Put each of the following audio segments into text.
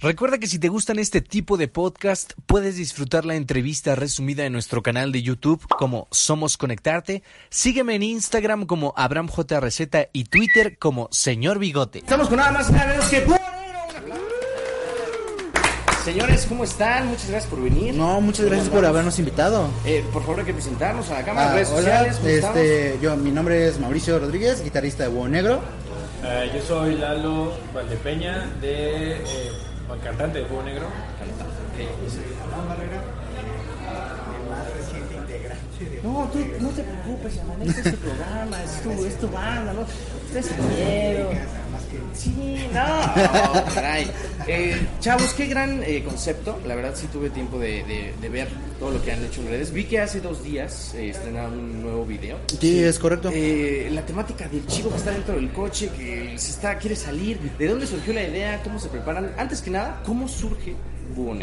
Recuerda que si te gustan este tipo de podcast, puedes disfrutar la entrevista resumida en nuestro canal de YouTube como Somos Conectarte. Sígueme en Instagram como Abraham J. Receta y Twitter como Señor Bigote. Estamos con nada más y nada menos que. Señores, ¿cómo están? Muchas gracias por venir. No, muchas gracias por habernos invitado. Eh, por favor, hay que presentarnos a la cámara, Ah, redes hola, sociales. ¿cómo este, yo, mi nombre es Mauricio Rodríguez, guitarrista de Búho Negro. Eh, yo soy Lalo Valdepeña, de, eh, cantante de Fuego Negro. No, tú no te preocupes, hermano, este es tu programa, es tu, es tu banda, ¿no? Ustedes Sí, no, caray. Eh, chavos, qué gran eh, concepto. La verdad, sí tuve tiempo de, de- de ver todo lo que han hecho en redes. Vi que hace dos días eh, estrenaron un nuevo video. Sí, es correcto. Eh, la temática del chico que está dentro del coche, que se está, quiere salir. ¿De dónde surgió la idea? ¿Cómo se preparan? Antes que nada, ¿cómo surge Búho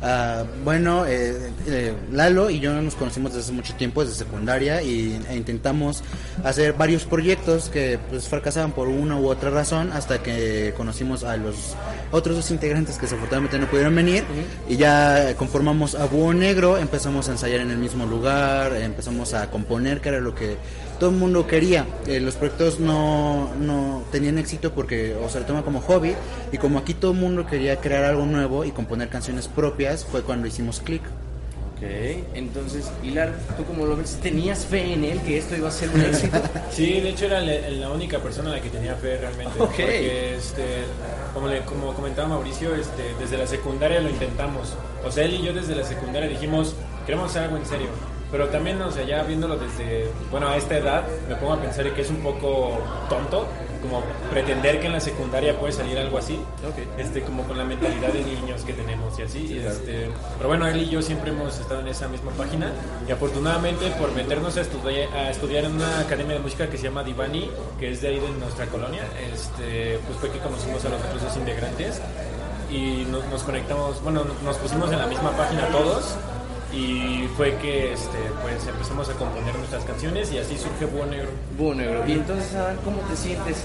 Ah, bueno, eh, eh, Lalo y yo nos conocimos desde hace mucho tiempo, desde secundaria, y, e intentamos hacer varios proyectos que pues fracasaban por una u otra razón hasta que conocimos a los otros dos integrantes que desafortunadamente no pudieron venir y ya conformamos a Búho Negro, empezamos a ensayar en el mismo lugar, empezamos a componer, que era lo que todo el mundo quería. Eh, los proyectos no, no tenían éxito porque o se lo toma como hobby y como aquí todo el mundo quería crear algo nuevo y componer canciones propias, fue cuando hicimos click. Ok, entonces, Hilar, ¿tú cómo lo ves? ¿Tenías fe en él que esto iba a ser un éxito? Sí, de hecho era la, la única persona a la que tenía fe realmente. Ok. Porque, este, como, le- como comentaba Mauricio, este, desde la secundaria lo intentamos. O sea, él y yo desde la secundaria dijimos, queremos hacer algo en serio. Pero también, o sea, ya viéndolo desde, bueno, a esta edad, me pongo a pensar que es un poco tonto, como pretender que en la secundaria puede salir algo así, este, como con la mentalidad de niños que tenemos y así. y este, pero bueno, él y yo siempre hemos estado en esa misma página y afortunadamente por meternos a, estudi- a estudiar en una academia de música que se llama Divani, que es de ahí de nuestra colonia, este, pues fue que conocimos a los otros dos integrantes y nos, nos conectamos, bueno, nos pusimos en la misma página todos y fue que este, pues empezamos a componer nuestras canciones y así surge Búho Negro. Búho Negro. Y entonces, Adán, ¿cómo te sientes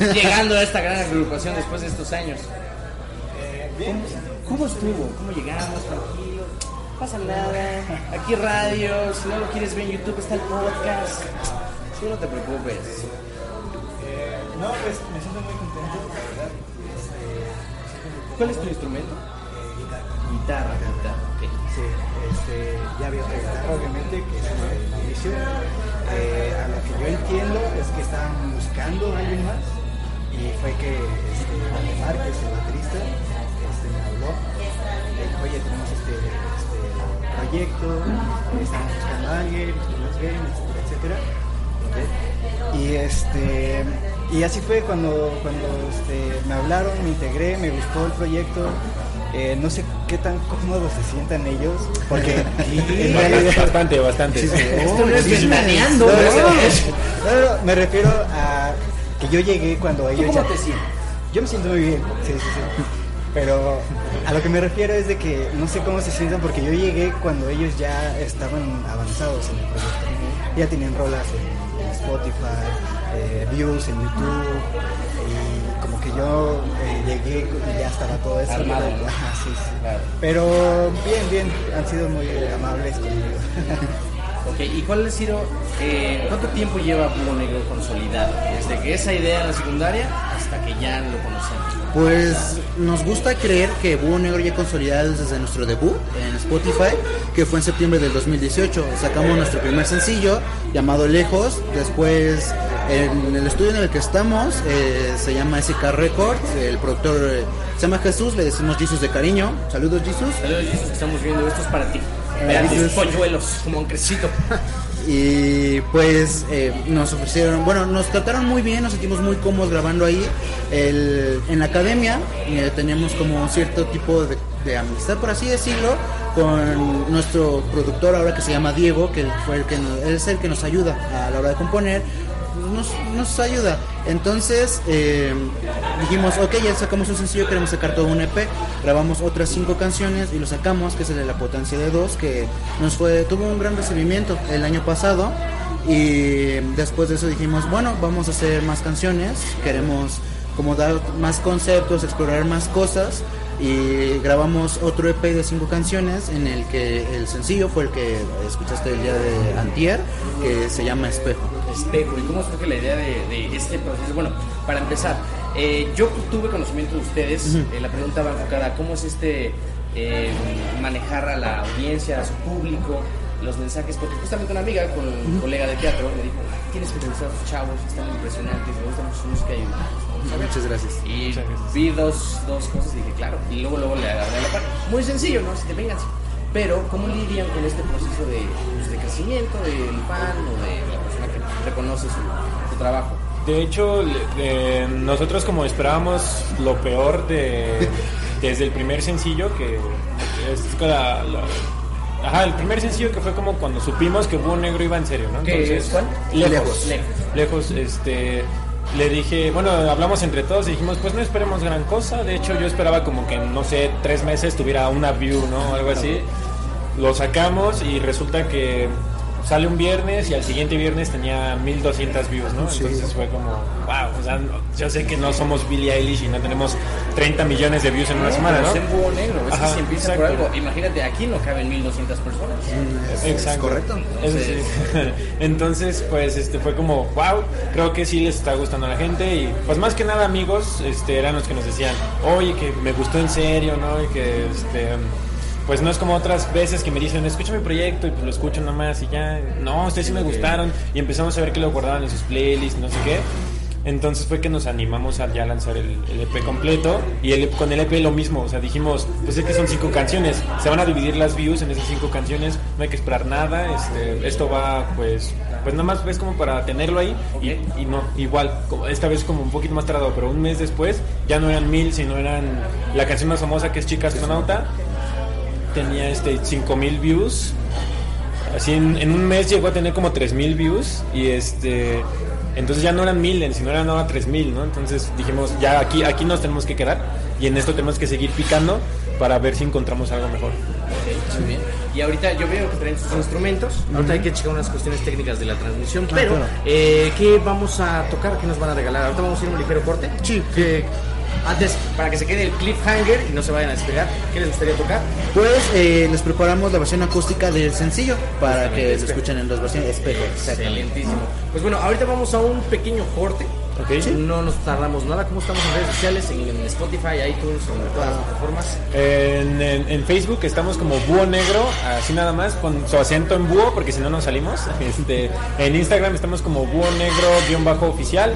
llegando a esta gran agrupación después de estos años? ¿Cómo, cómo estuvo? ¿Cómo llegamos? Tranquilo. No pasa nada. Aquí radio. Si no lo quieres ver en YouTube, está el podcast. Sí, no te preocupes. Eh, no, pues me siento muy contento, la verdad. ¿Cuál es tu instrumento? Guitarra, guitarra. ok. Sí, este, ya había otra guitarra, obviamente, que es de Mauricio. Eh, a lo que yo entiendo es que estaban buscando a alguien más y fue que este, es el baterista, este, me habló. Me dijo, oye, tenemos este, este proyecto, estamos buscando a alguien, estamos bien, etcétera. Y este y así fue cuando cuando este, me hablaron, me integré, me gustó el proyecto. Eh, no sé qué tan cómodos se sientan ellos, porque en realidad Bastante, bastante. Sí, sí. Esto no es Sí, sí, ventaneando, no, ¿no? no, no, no, me refiero a que yo llegué cuando ¿Tú ellos cómo ya- te sientes? Yo me siento muy bien, sí, sí, sí. Pero a lo que me refiero es de que no sé cómo se sientan porque yo llegué cuando ellos ya estaban avanzados en el proyecto. Ya tenían rolas en, en Spotify, eh, views en YouTube y yo eh, llegué y ya estaba todo eso. Armado, ¿no? ¿no? Ajá, sí, sí. Claro. Pero bien, bien, han sido muy amables conmigo. Ok, ¿y cuál ha sido, eh, cuánto tiempo lleva Búho Negro consolidado? Desde que esa idea en la secundaria hasta que ya lo conocemos. Pues nos gusta creer que Búho Negro ya consolidado desde nuestro debut en Spotify, que fue en septiembre del 2018. Sacamos nuestro primer sencillo llamado Lejos. Después, en el estudio en el que estamos, eh, se llama SK Records. El productor eh, se llama Jesús, le decimos Jesus de cariño. Saludos, Jesus. Saludos, Jesus, estamos viendo, esto es para ti. Eh, tus Jesus. polluelos, como un crecito. y pues eh, nos ofrecieron, bueno, nos trataron muy bien, nos sentimos muy cómodos grabando ahí. El- en la academia eh, teníamos como cierto tipo de, de amistad, por así decirlo, con nuestro productor ahora que se llama Diego, que fue el que nos- es el que nos ayuda a la hora de componer. Nos, nos ayuda. Entonces eh, dijimos, ok, ya sacamos un sencillo, queremos sacar todo un EP. Grabamos otras cinco canciones y lo sacamos, que es el de la potencia de dos, que nos fue, tuvo un gran recibimiento el año pasado. Y después de eso dijimos, bueno, vamos a hacer más canciones, queremos como dar más conceptos, explorar más cosas y grabamos otro EP de cinco canciones en el que el sencillo fue el que escuchaste el día de Antier, que se llama Espejo. Espejo. ¿Y cómo surge la idea de, de este proceso? Bueno, para empezar, eh, yo tuve conocimiento de ustedes, eh, la pregunta va enfocada, ¿cómo es este eh, manejar a la audiencia, a su público, los mensajes? Porque justamente una amiga con un colega de teatro me dijo, tienes que entrevistar a tus chavos, están impresionantes, me gusta mucho su música y Muchas gracias. y vi dos, dos cosas y dije, claro. Y luego, luego le agarré la parte. Muy sencillo, ¿no? Si te vengan. Pero, ¿cómo lidian con este proceso de, pues, de crecimiento del fan o de reconoce su, su trabajo? De hecho, eh, nosotros como esperábamos lo peor de desde el primer sencillo que es la, la- ajá, el primer sencillo que fue como cuando supimos que Búho Negro iba en serio, ¿no? ¿Qué es cuál? lejos, Lejos. lejos, este le dije, bueno, hablamos entre todos y dijimos, pues no esperemos gran cosa. De hecho, yo esperaba como que, en, no sé, tres meses tuviera una view, ¿no? Algo así. Lo sacamos y resulta que sale un viernes y al siguiente viernes tenía 1200 views, ¿no? Entonces fue como, wow, o sea, no- yo sé que no somos Billie Eilish y no tenemos 30 millones de views en una semana, ¿no? es en Búho Negro, es que si empieza por exacto. algo. Imagínate, aquí no caben 1200 personas. Exacto. correcto. Eso sí. Entonces, pues este fue como, wow, creo que sí les está gustando a la gente y pues más que nada amigos, este eran los que nos decían, "Oye, que me gustó en serio, ¿no?" Y que este pues no es como otras veces que me dicen, escucha mi proyecto y pues lo escucho nomás y ya, no, ustedes sí me gustaron y empezamos a ver que lo guardaban en sus playlists, no sé qué. Entonces fue que nos animamos a ya lanzar el, el EP completo y el, con el EP lo mismo, o sea, dijimos, pues es que son cinco canciones, se van a dividir las views en esas cinco canciones, no hay que esperar nada, este, esto va pues, pues nada más ves como para tenerlo ahí y, y no, igual, como esta vez como un poquito más tardado, pero un mes después ya no eran mil, sino eran la canción más famosa que es Chica Astronauta, tenía este 5000 views. Así en, en un mes llegó a tener como 3000 views y este entonces ya no eran 1000, sino eran ahora 3000, ¿no? Entonces dijimos, ya aquí aquí nos tenemos que quedar y en esto tenemos que seguir picando para ver si encontramos algo mejor. Ok, muy bien. Y ahorita yo veo que traen sus instrumentos. Ahorita hay que checar unas cuestiones técnicas de la transmisión. Pero, claro. eh, ¿qué vamos a tocar? ¿Qué nos van a regalar? Ahorita vamos a ir a un ligero corte. Sí. Que, antes, para que se quede el cliffhanger y no se vayan a despegar, ¿qué les gustaría tocar? Pues eh, les preparamos la versión acústica del sencillo para que lo espejo. escuchen en dos versiones. Espejo. Excelentísimo. Pues bueno, ahorita vamos a un pequeño corte. Ok. No nos tardamos nada. ¿Cómo estamos en redes sociales? En, en Spotify, iTunes, en todas las plataformas. En, en- en Facebook estamos como Búho Negro, así nada más, con su acento en búho, porque si no nos salimos. Este, en Instagram estamos como Búho Negro-oficial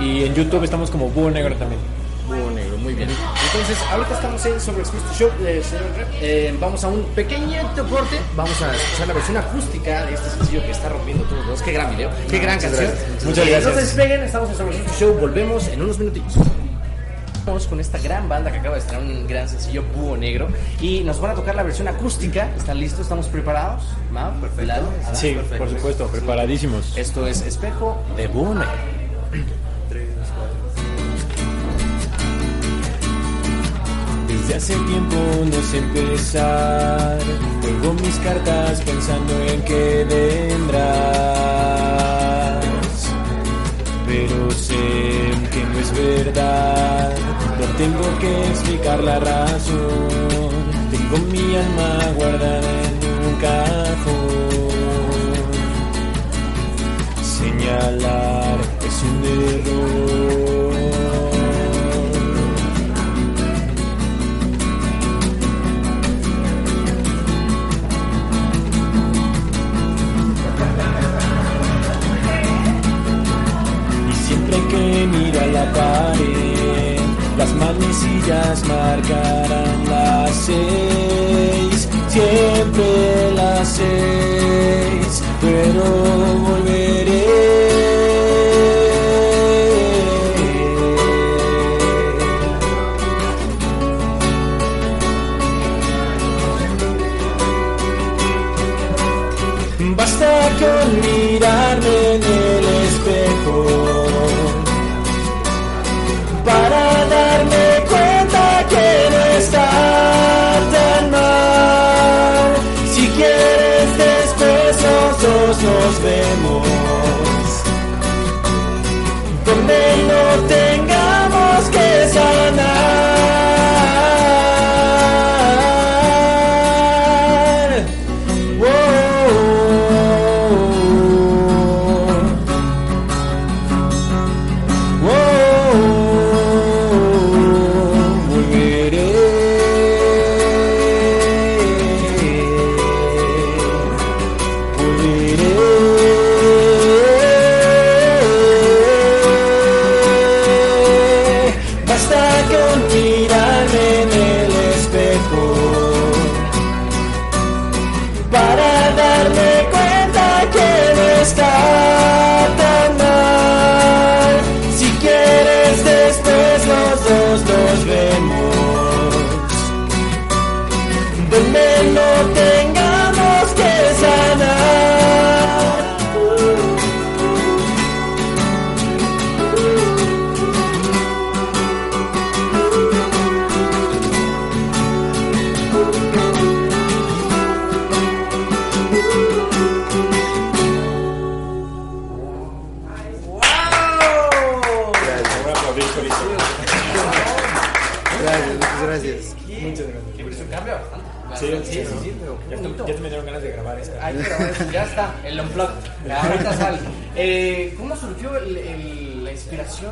y en YouTube estamos como Búho Negro también. Búho negro, muy bien. Entonces, ahorita estamos en Sobre Expuesto Show, eh, señor Rep. Eh, vamos a un pequeño corte. Vamos a escuchar la versión acústica de este sencillo que está rompiendo todos los. Qué gran video, qué gran canción. gracias. Muchas gracias. No se despeguen, estamos en Sobre Expuesto Show. Volvemos en unos minutitos. Vamos con esta gran banda que acaba de estrenar un gran sencillo, Búho Negro. Y nos van a tocar la versión acústica. ¿Están listos? ¿Estamos preparados? ¿Mau? Perfecto. Sí, por supuesto, preparadísimos. Esto es Espejo de Búho Negro. Desde hace tiempo no sé empezar. Juego mis cartas pensando en que vendrás. Pero sé que no es verdad. No tengo que explicar la razón. Tengo mi alma guardada en un cajón. Señalar es un error. Las manecillas marcarán las seis, siempre las seis, pero vemos,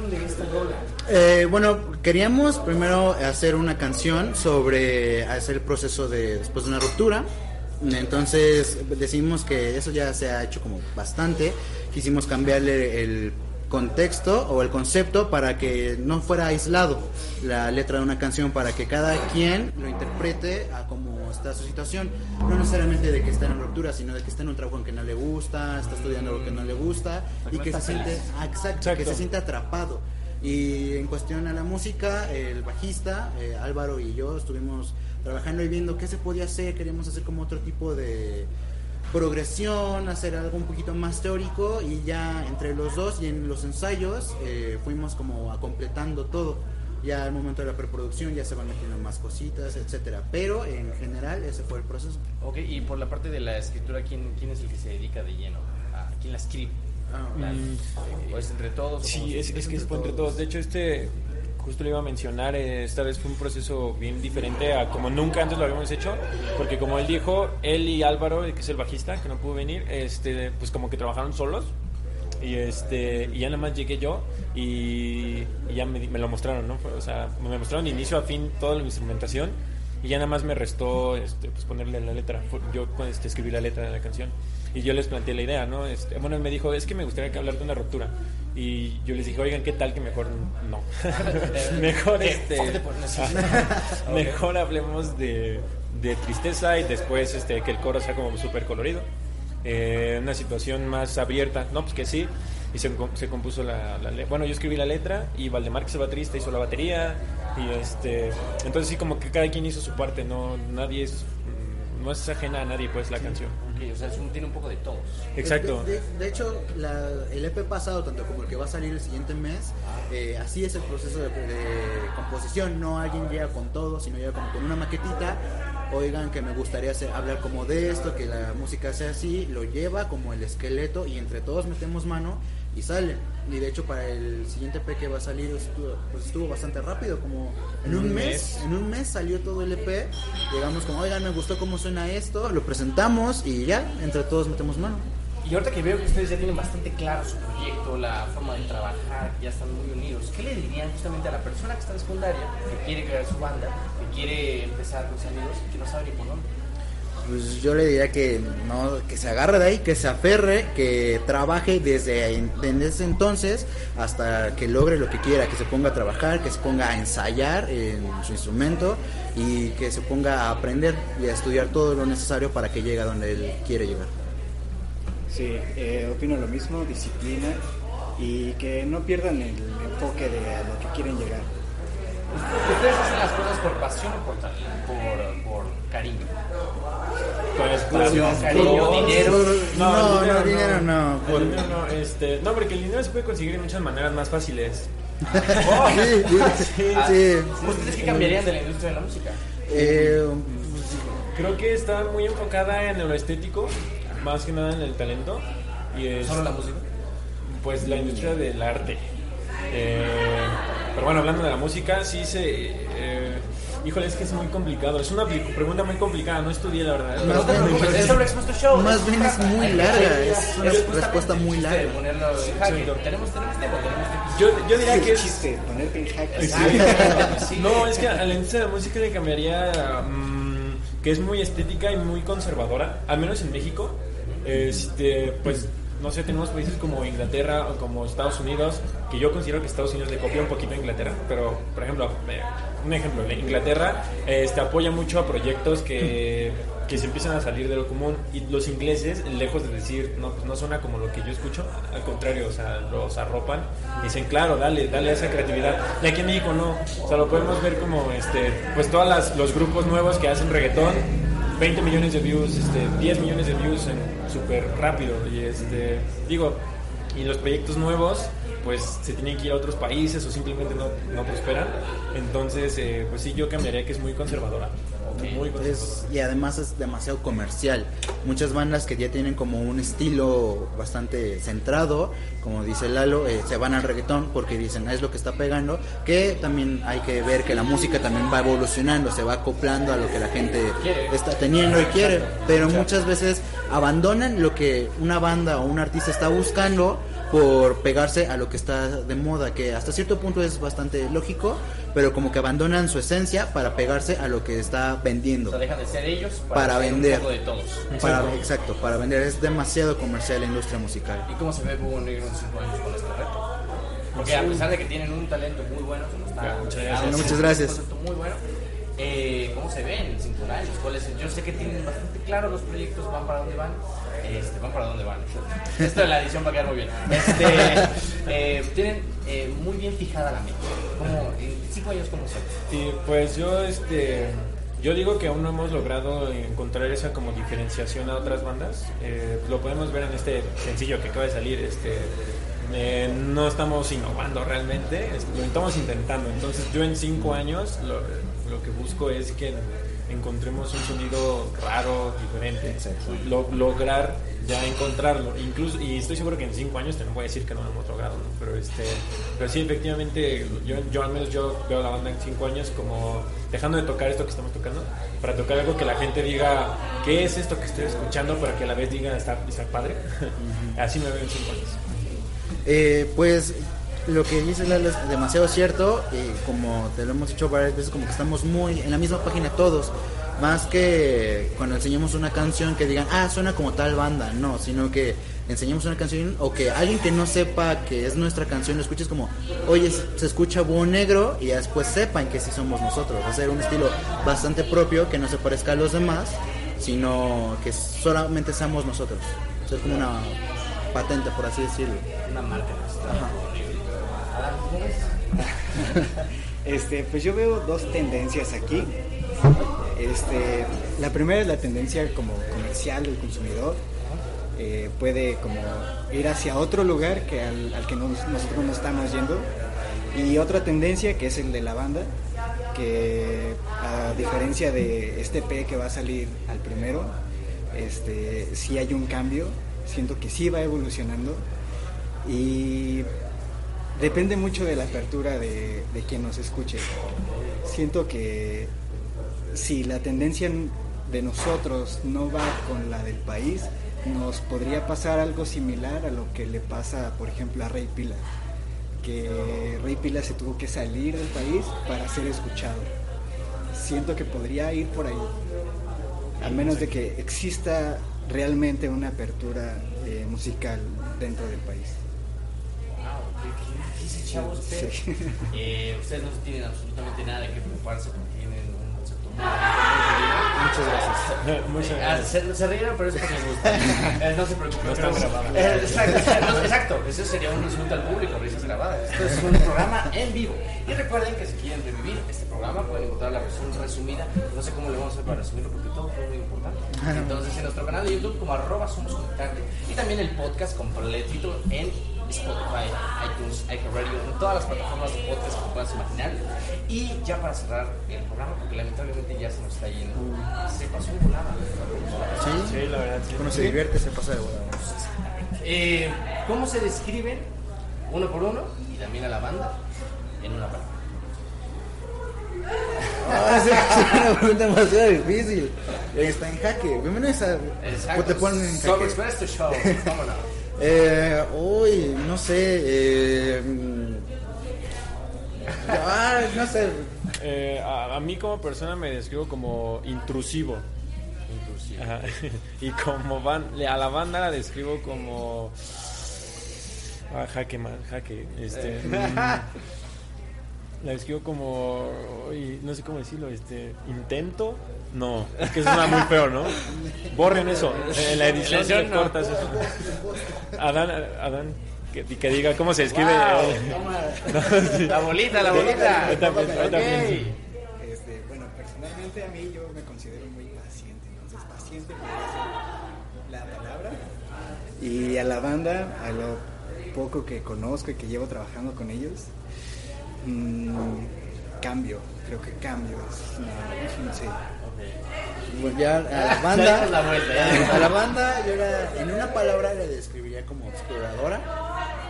de esta rola? Eh, bueno, queríamos primero hacer una canción sobre hacer el proceso de después de una ruptura. Entonces decidimos que eso ya se ha hecho como bastante. Quisimos cambiarle el contexto o el concepto para que no fuera aislado la letra de una canción, para que cada quien lo interprete a como su situación. No necesariamente de que está en ruptura, sino de que está en un trabajo en que no le gusta, está estudiando lo que no le gusta y que se siente, ah, exacto, Exacto. que se siente atrapado. Y en cuestión a la música, el bajista, eh, Álvaro y yo estuvimos trabajando y viendo qué se podía hacer, queríamos hacer como otro tipo de progresión, hacer algo un poquito más teórico y ya entre los dos y en los ensayos eh, fuimos como a completando todo. Ya al momento de la preproducción ya se van metiendo más cositas, etcétera. Pero en general ese fue el proceso. Ok, y por la parte de la escritura, ¿quién, quién es el que se dedica de lleno? ¿A quién la escribe? La- ¿O es entre todos? o Sí, es, es que es entre todos. De hecho, este, justo lo iba a mencionar, eh, esta vez fue un proceso bien diferente a como nunca antes lo habíamos hecho, porque como él dijo, él y Álvaro, que es el bajista, que no pudo venir, este, pues como que trabajaron solos. Y este y ya nada más llegué yo y, y ya me, lo mostraron, ¿no? O sea, me mostraron de inicio a fin toda la instrumentación y ya nada más me restó este, pues ponerle la letra. Yo pues, este, escribí la letra de la canción y yo les planteé la idea, ¿no? Este, bueno, él me dijo, es que me gustaría que hablar de una ruptura. Y yo les dije, oigan, ¿qué tal que mejor no? mejor este... Mejor hablemos de, de tristeza y después este, que el coro sea como súper colorido. Eh, una situación más abierta, no, pues que sí. Y se, se compuso la, la Bueno, yo escribí la letra y Valdemar, que es el baterista, hizo la batería. Y este. Entonces, sí, como que cada quien hizo su parte, no nadie es. mm, No es ajena a nadie, pues, la canción. Ok, o sea, es un- tiene un poco de todos. Exacto. De, de- de hecho, la- el EP pasado, tanto como el que va a salir el siguiente mes, eh, así es el proceso de, de composición. No alguien llega con todo, sino llega como con una maquetita. Oigan, que me gustaría hacer- hablar como de esto, que la música sea así, lo lleva como el esqueleto y entre todos metemos mano y sale. Y de hecho, para el siguiente EP que va a salir, estuvo, pues estuvo bastante rápido, como en un, un mes, mes. en un mes salió todo el EP. Llegamos como, oigan, me gustó cómo suena esto, lo presentamos y ya, entre todos metemos mano. Y ahorita que veo que ustedes ya tienen bastante claro su proyecto, la forma de trabajar, ya están muy unidos, ¿qué le dirían justamente a la persona que está en secundaria, que quiere crear su banda, que quiere empezar con amigos y que no sabe ni por dónde? Pues yo le diría que no, que se agarre de ahí, que se aferre, que trabaje desde, ahí- desde ese entonces hasta que logre lo que quiera, que se ponga a trabajar, que se ponga a ensayar en su instrumento y que se ponga a aprender y a estudiar todo lo necesario para que llegue a donde él quiere llegar. Sí, eh, opino lo mismo, disciplina y que no pierdan el enfoque de a lo que quieren llegar. ¿Ustedes hacen las cosas por pasión o por, por, por cariño? Pues, Pasión, por- cariño, por- dinero. No, no, dinero no, El por- dinero no, este, no, porque el dinero se puede conseguir de muchas maneras más fáciles. Sí, sí, Ah, sí. ¿Ustedes qué cambiarían de la industria de la música? Eh, Creo que está muy enfocada en lo estético, más que nada en el talento. Y es, ¿Solo la música? Pues la industria del arte. Eh, pero bueno, hablando de la música, sí se. eh, híjole, es que es muy complicado. Es una pregunta muy complicada, no estudié la verdad. Más No te es sobre Expuesto Show. más bien es muy larga, es una respuesta muy larga. de ponerlo en jaque. Tenemos, tenemos tiempo, tenemos tiempo. Yo, yo diría Es que es. chiste, ponerte en jaque. Sí. No, es que a la industria de la música le cambiaría mm, que es muy estética y muy conservadora, al menos en México. Este, pues, no sé, tenemos países como Inglaterra o como Estados Unidos, que yo considero que Estados Unidos le copia un poquito a Inglaterra, pero, por ejemplo, eh, un ejemplo, Inglaterra este, apoya mucho a proyectos que, que se empiezan a salir de lo común y los ingleses, lejos de decir, no, pues no suena como lo que yo escucho, al contrario, o sea, los arropan y dicen, claro, dale, dale esa creatividad. Y aquí en México no, o sea, lo podemos ver como, este, pues todos los grupos nuevos que hacen reggaetón, 20 millones de views, este, 10 millones de views en súper rápido. Y este, digo, y los proyectos nuevos pues se tienen que ir a otros países o simplemente no, no prosperan. Entonces, eh, pues sí, yo cambiaría que es muy conservadora. Muy conservadora. Es- y además es demasiado comercial. Muchas bandas que ya tienen como un estilo bastante centrado, como dice Lalo, eh, se van al reggaetón porque dicen "Ah, es lo que está pegando. Que también hay que ver que la música también va evolucionando, se va acoplando a lo que la gente está teniendo y quiere. Pero muchas veces abandonan lo que una banda o un artista está buscando por pegarse a lo que está de moda, que hasta cierto punto es bastante lógico, pero como que abandonan su esencia para pegarse a lo que está O vendiendo. sea, dejan de ser ellos Para ser vender. un poco de todos. Para, exacto, para vender es demasiado comercial la industria musical. ¿Y cómo se ve Búho Negro en 5 años con este reto? Porque a pesar de que tienen un talento muy bueno, no está Ya, muchas gracias. Muchas un gracias. concepto muy bueno. Eh, ¿Cómo se ven en 5 años? ¿Cuál es el- Yo sé que tienen bastante claro los proyectos, van para dónde van. Este, van para dónde van. Esto de la edición va a quedar muy bien. Este, eh, tienen eh, muy bien fijada la meta. ¿Cómo, en 5 años, ¿cómo se ve? Y pues yo, este, yo digo que aún no hemos logrado encontrar esa como diferenciación a otras bandas. Eh, lo podemos ver en este sencillo que acaba de salir. Este, no estamos innovando realmente, lo estamos intentando. Entonces yo en cinco años lo, lo que busco es que encontremos un sonido raro, diferente, Lo- lograr ya encontrarlo. Incluso y estoy seguro que en cinco años te no voy a decir que no lo hemos logrado, ¿no? pero este, pero sí efectivamente yo, yo al menos yo veo a la banda en cinco años como dejando de tocar esto que estamos tocando para tocar algo que la gente diga qué es esto que estoy escuchando para que a la vez diga está, está padre. Así me veo en cinco años. Eh, pues lo que dice Lalo es demasiado cierto y como te lo hemos dicho varias veces como que estamos muy en la misma página todos más que cuando enseñamos una canción que digan ah suena como tal banda no sino que enseñemos una canción o que alguien que no sepa que es nuestra canción lo escuches como oye se escucha búho negro y después sepan que sí somos nosotros. Hacer un estilo bastante propio que no se parezca a los demás sino que solamente seamos nosotros. Ser como una patente por así decirlo. Una marca registrada. Este, pues yo veo dos tendencias aquí. Este, la primera es la tendencia como comercial del consumidor. Eh, puede como ir hacia otro lugar que al, que nos- nosotros no estamos yendo. Y otra tendencia que es el de la banda, que a diferencia de este P que va a salir al primero, este, sí hay un cambio, siento que sí va evolucionando y depende mucho de la apertura de, de quien nos escuche. Siento que si la tendencia de nosotros no va con la del país, nos podría pasar algo similar a lo que le pasa, por ejemplo, a Rey Pila, que Rey Pila se tuvo que salir del país para ser escuchado. Siento que podría ir por ahí, al menos de que exista realmente una apertura eh, musical dentro del país. Qué, qué difícil, chavos. ustedes. Eh, no tienen absolutamente nada de qué preocuparse porque tienen un concepto muy muchas gracias Muchas. Ah, gracias. se, se rieron, pero es porque les gusta. Eh, no se preocupen. No están pero- grabadas. Eh, exacto, exacto. Eso sería un insulto al público, risas grabadas. Esto es un programa en vivo. Y recuerden que si quieren revivir este programa pueden encontrar la versión resumida. No sé cómo le vamos a hacer para resumirlo porque todo fue muy importante. Entonces en nuestro canal de YouTube como arroba somos y también el podcast completito en Spotify, iTunes, iHeartRadio, en todas las plataformas de podcast que puedas imaginar. Y ya para cerrar el programa, porque lamentablemente ya se nos está yendo, se pasó un volada. sí Sí, la verdad, sí. Cuando se divierte se pasa de volada. Eh, ¿Cómo se describen uno por uno y también a la banda en una palabra? Ah, es una pregunta demasiado difícil. Está en jaque. Bienvenidos a. Exacto. Te ponen en Sobre jaque. Express tu show. Vámonos. Eh, uy, no sé. Eh, ah, no sé. Eh, a, a mí como persona me describo como intrusivo. Ajá. Y como van, a la banda la describo como... Ah, jaque mal, jaque. Este, mm, la describo como... no sé cómo decirlo, este... Intento. No, es que suena muy feo, ¿no? Borren eso. En la edición En la edición no. cortas eso. Adán, Adán, que, que diga cómo se escribe. Wow, eh. La bolita, la bolita. Ahorita pienso, ahorita Ok. pienso. Este, bueno, personalmente a mí yo me considero muy paciente, entonces paciente ser la palabra. Y a la banda, a lo poco que conozco y que llevo trabajando con ellos, mm, cambio, creo que cambio es una, sí. Pues ya a la banda, a la banda yo la- en una palabra le describiría como exploradora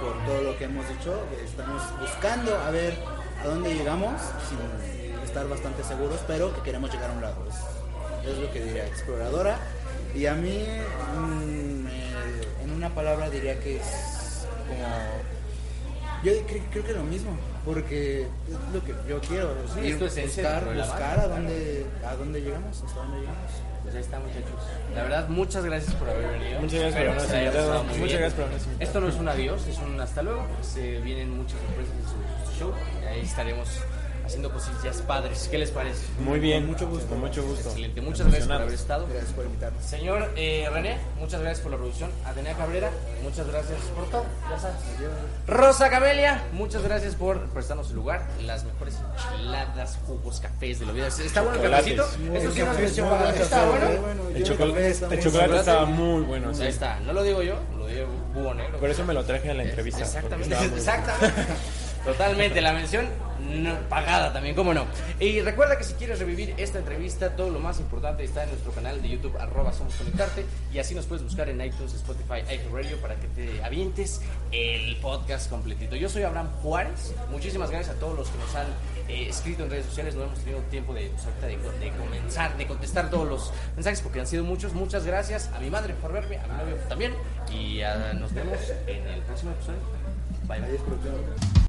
por todo lo que hemos dicho. Estamos buscando a ver a dónde llegamos sin estar bastante seguros, pero que queremos llegar a un lado. Es, es lo que diría exploradora. Y a mí, mm, en una palabra diría que es como yo cre- creo, que lo mismo, porque es lo que yo quiero, Sí, ir, es tu esencia buscar, buscar a dónde, a dónde llegamos, hasta dónde llegamos. Pues ahí está, muchachos. La verdad, muchas gracias por haber venido. Muchas gracias por Espero habernos se haya invitado. Muchas bien. gracias por habernos invitado. Esto no es un adiós, es un hasta luego. Se vienen muchas sorpresas en su, su show. Y ahí estaremos haciendo cosillas padres. ¿Qué les parece? Muy bien, Con mucho gusto. Con mucho gusto. Excelente. Muchas gracias por haber estado. Gracias por invitarnos. Señor eh, René, muchas gracias por la producción. Atenea Cabrera, muchas gracias por todo. Ya sabes. Rosa Camelia, muchas gracias por prestarnos el lugar. Las mejores enchiladas, jugos, cafés de la vida. ¿Está bueno el cafecito? Eso sí nos está bueno. El chocolate, el chocolate estaba muy bueno, sí. Ahí está. No lo digo yo, lo digo Búho Negro. Por eso me lo traje a la entrevista. Exactamente, exactamente. Totalmente, la mención pagada también, cómo no. Y recuerda que si quieres revivir esta entrevista, todo lo más importante está en nuestro canal de YouTube, arroba Somos Conectarte, y así nos puedes buscar en iTunes, Spotify, iHeartRadio para que te avientes el podcast completito. Yo soy Abraham Juárez, muchísimas gracias a todos los que nos han eh, escrito en redes sociales, no hemos tenido tiempo de, pues, de, de comenzar, de contestar todos los mensajes porque han sido muchos, muchas gracias a mi madre por verme, a mi novio también, y ah, nos vemos en el próximo episodio. Bye bye.